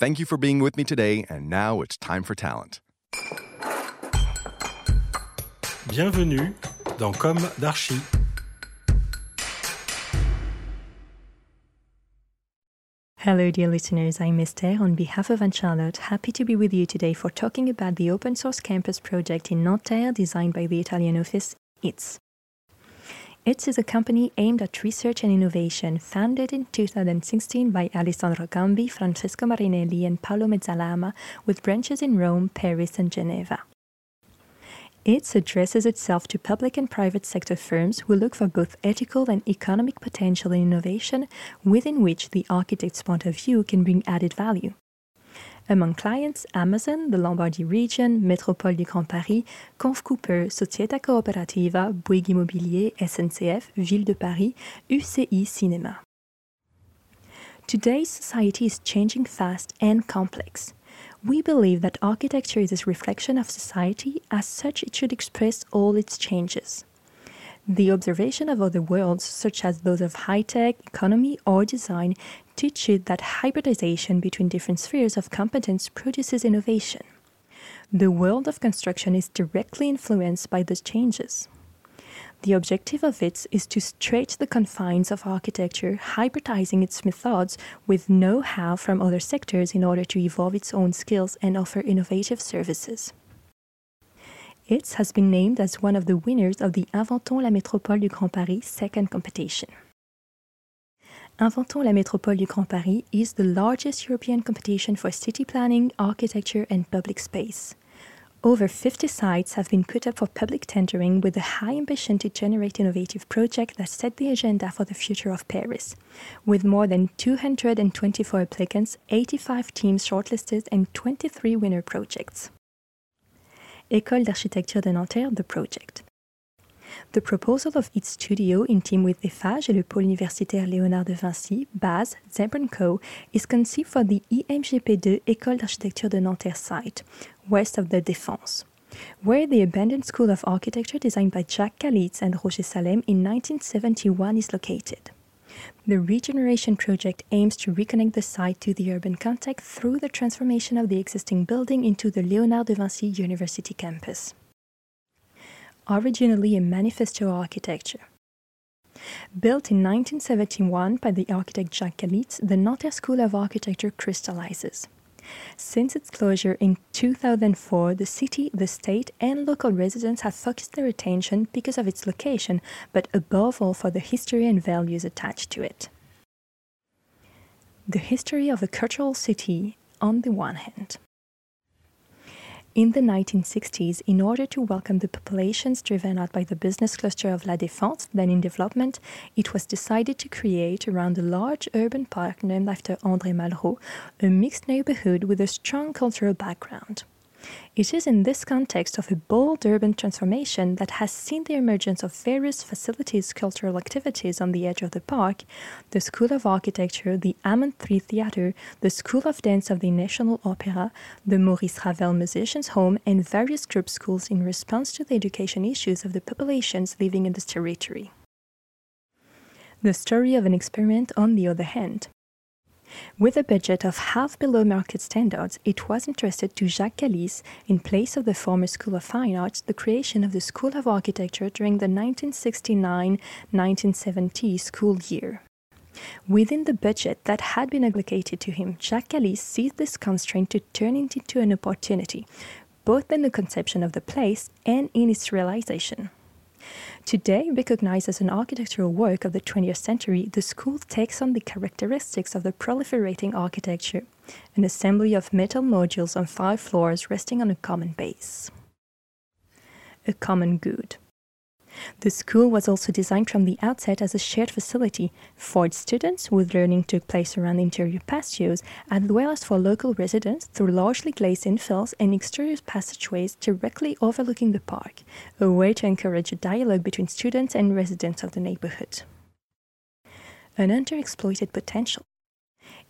Thank you for being with me today, and now it's time for talent. Bienvenue dans Comme d'Archi. Hello, dear listeners. I'm Esther on behalf of Anne Charlotte. Happy to be with you today for talking about the open source campus project in Nanterre designed by the Italian office ITS. ITS is a company aimed at research and innovation, founded in 2016 by Alessandro Gambi, Francesco Marinelli, and Paolo Mezzalama, with branches in Rome, Paris, and Geneva. ITS addresses itself to public and private sector firms who look for both ethical and economic potential in innovation within which the architect's point of view can bring added value. Among clients, Amazon, the Lombardy region, Métropole du Grand Paris, Conf Cooper, Società Cooperativa, Bouygues Immobilier, SNCF, Ville de Paris, UCI Cinéma. Today's society is changing fast and complex. We believe that architecture is a reflection of society, as such, it should express all its changes. The observation of other worlds, such as those of high tech, economy, or design, teach you that hybridization between different spheres of competence produces innovation. The world of construction is directly influenced by those changes. The objective of it is to stretch the confines of architecture, hybridizing its methods with know how from other sectors in order to evolve its own skills and offer innovative services. ITS has been named as one of the winners of the Inventons la Métropole du Grand Paris second competition. Inventons la Métropole du Grand Paris is the largest European competition for city planning, architecture, and public space. Over 50 sites have been put up for public tendering with a high ambition to generate innovative projects that set the agenda for the future of Paris. With more than 224 applicants, 85 teams shortlisted, and 23 winner projects. École d'architecture de Nanterre, the project. The proposal of its studio, in team with Eiffage et le pôle universitaire Léonard de Vinci, BASE, Zebra Co., is conceived for the EMGP2 École d'architecture de Nanterre site, west of the Défense, where the abandoned School of Architecture designed by Jacques Kalisz and Roger Salem in 1971 is located. The regeneration project aims to reconnect the site to the urban context through the transformation of the existing building into the Léonard de Vinci University campus originally a manifesto architecture. Built in 1971 by the architect Jacques Kalisz, the Nanterre School of Architecture crystallizes. Since its closure in 2004, the city, the state, and local residents have focused their attention because of its location, but above all for the history and values attached to it. The history of a cultural city, on the one hand, In the 1960s, in order to welcome the populations driven out by the business cluster of La Défense, then in development, it was decided to create around a large urban park named after André Malraux a mixed neighborhood with a strong cultural background. It is in this context of a bold urban transformation that has seen the emergence of various facilities cultural activities on the edge of the park the School of Architecture, the Hammond III Theatre, the School of Dance of the National Opera, the Maurice Ravel Musicians Home, and various group schools in response to the education issues of the populations living in this territory. The story of an experiment, on the other hand, with a budget of half below market standards, it was entrusted to Jacques Kalisz, in place of the former School of Fine Arts, the creation of the School of Architecture during the 1969 1970 school year. Within the budget that had been allocated to him, Jacques Kalisz seized this constraint to turn it into an opportunity, both in the conception of the place and in its realization. Today, recognized as an architectural work of the 20th century, the school takes on the characteristics of the proliferating architecture, an assembly of metal modules on five floors resting on a common base. A common good. The school was also designed from the outset as a shared facility for its students, with learning took place around interior patios, as well as for local residents through largely glazed infills and exterior passageways directly overlooking the park, a way to encourage a dialogue between students and residents of the neighborhood. An underexploited potential.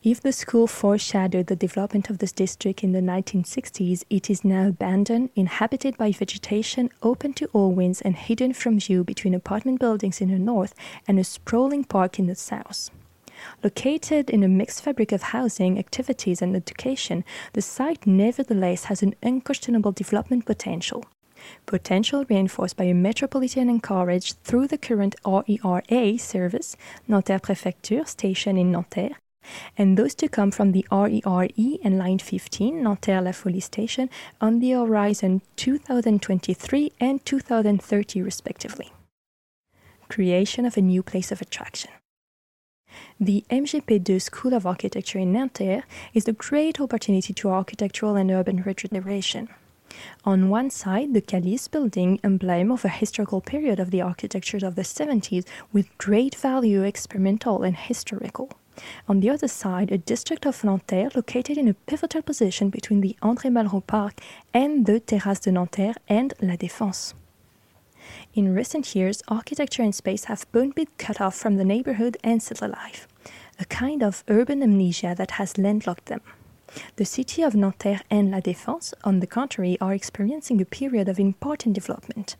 If the school foreshadowed the development of this district in the 1960s, it is now abandoned, inhabited by vegetation, open to all winds, and hidden from view between apartment buildings in the north and a sprawling park in the south. Located in a mixed fabric of housing, activities, and education, the site nevertheless has an unquestionable development potential. Potential reinforced by a metropolitan encouraged through the current RER A service, Nanterre Préfecture station in Nanterre, and those to come from the RERE and Line 15, Nanterre La Folie station, on the horizon 2023 and 2030, respectively. Creation of a new place of attraction. The MGP2 School of Architecture in Nanterre is a great opportunity to architectural and urban regeneration. On one side, the Kalisz building, emblem of a historical period of the architecture of the 70s with great value experimental and historical. On the other side, a district of Nanterre located in a pivotal position between the André Malraux Park and the Terrasse de Nanterre and La Défense. In recent years, architecture and space have both been cut off from the neighborhood and city life, a kind of urban amnesia that has landlocked them. The city of Nanterre and La Défense, on the contrary, are experiencing a period of important development.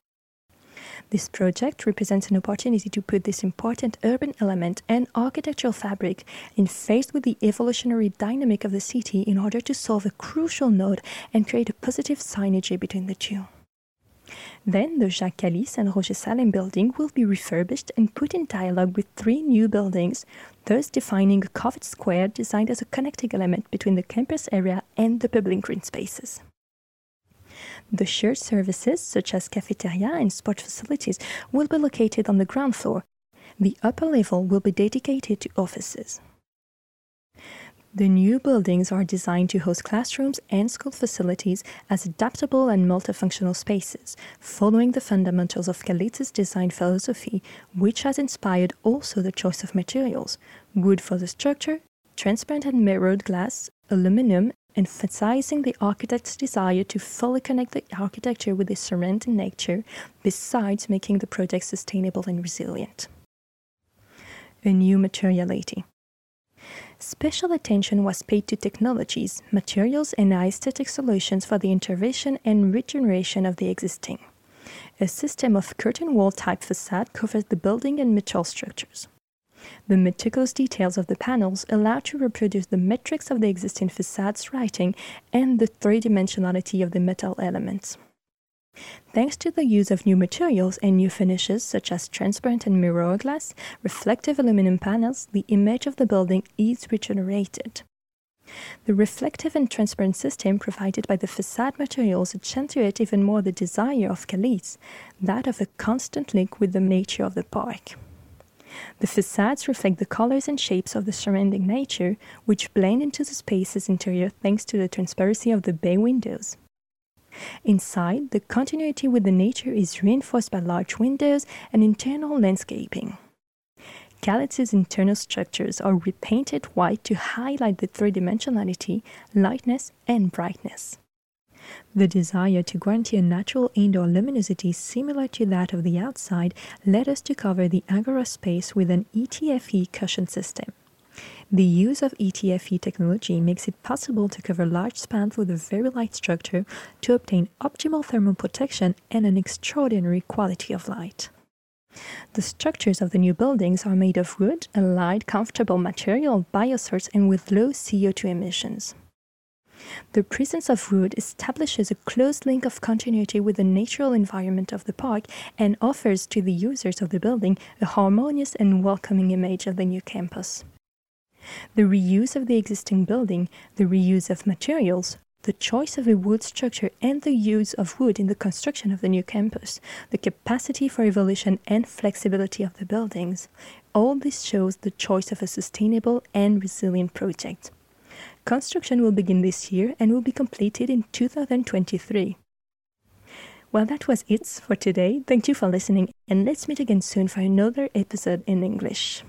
This project represents an opportunity to put this important urban element and architectural fabric in phase with the evolutionary dynamic of the city in order to solve a crucial node and create a positive synergy between the two. Then the Jacques Kalisz and Roger Salem building will be refurbished and put in dialogue with three new buildings, thus defining a covered square designed as a connecting element between the campus area and the public green spaces. The shared services, such as cafeteria and sport facilities, will be located on the ground floor. The upper level will be dedicated to offices. The new buildings are designed to host classrooms and school facilities as adaptable and multifunctional spaces, following the fundamentals of Kalisz's design philosophy, which has inspired also the choice of materials wood for the structure, transparent and mirrored glass, aluminum, emphasizing the architect's desire to fully connect the architecture with the surrounding nature, besides making the project sustainable and resilient. A new materiality. Special attention was paid to technologies, materials, and aesthetic solutions for the intervention and regeneration of the existing. A system of curtain wall type facade covers the building and metal structures. The meticulous details of the panels allow to reproduce the metrics of the existing facade's writing and the three dimensionality of the metal elements. Thanks to the use of new materials and new finishes such as transparent and mirror glass, reflective aluminum panels, the image of the building is regenerated. The reflective and transparent system provided by the facade materials accentuate even more the desire of Kalisz, that of a constant link with the nature of the park. The facades reflect the colors and shapes of the surrounding nature, which blend into the space's interior thanks to the transparency of the bay windows. Inside, the continuity with the nature is reinforced by large windows and internal landscaping. Galaxy's internal structures are repainted white to highlight the three dimensionality, lightness, and brightness. The desire to guarantee a natural indoor luminosity similar to that of the outside led us to cover the Agora space with an ETFE cushion system. The use of ETFE technology makes it possible to cover large spans with a very light structure to obtain optimal thermal protection and an extraordinary quality of light. The structures of the new buildings are made of wood, a light, comfortable material, biosource, and with low CO2 emissions. The presence of wood establishes a close link of continuity with the natural environment of the park and offers to the users of the building a harmonious and welcoming image of the new campus. The reuse of the existing building, the reuse of materials, the choice of a wood structure and the use of wood in the construction of the new campus, the capacity for evolution and flexibility of the buildings, all this shows the choice of a sustainable and resilient project. Construction will begin this year and will be completed in 2023. Well, that was it for today. Thank you for listening, and let's meet again soon for another episode in English.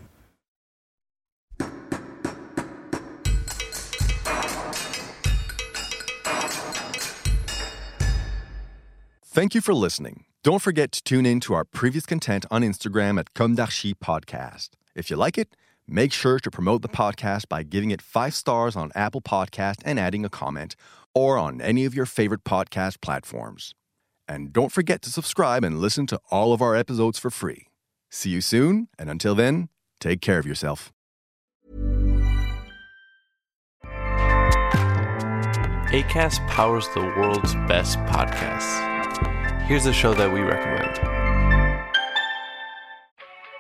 Thank you for listening. Don't forget to tune in to our previous content on Instagram at Comme Podcast. If you like it, make sure to promote the podcast by giving it five stars on Apple Podcast and adding a comment, or on any of your favorite podcast platforms. And don't forget to subscribe and listen to all of our episodes for free. See you soon, and until then, take care of yourself. ACAST powers the world's best podcasts. Here's a show that we recommend.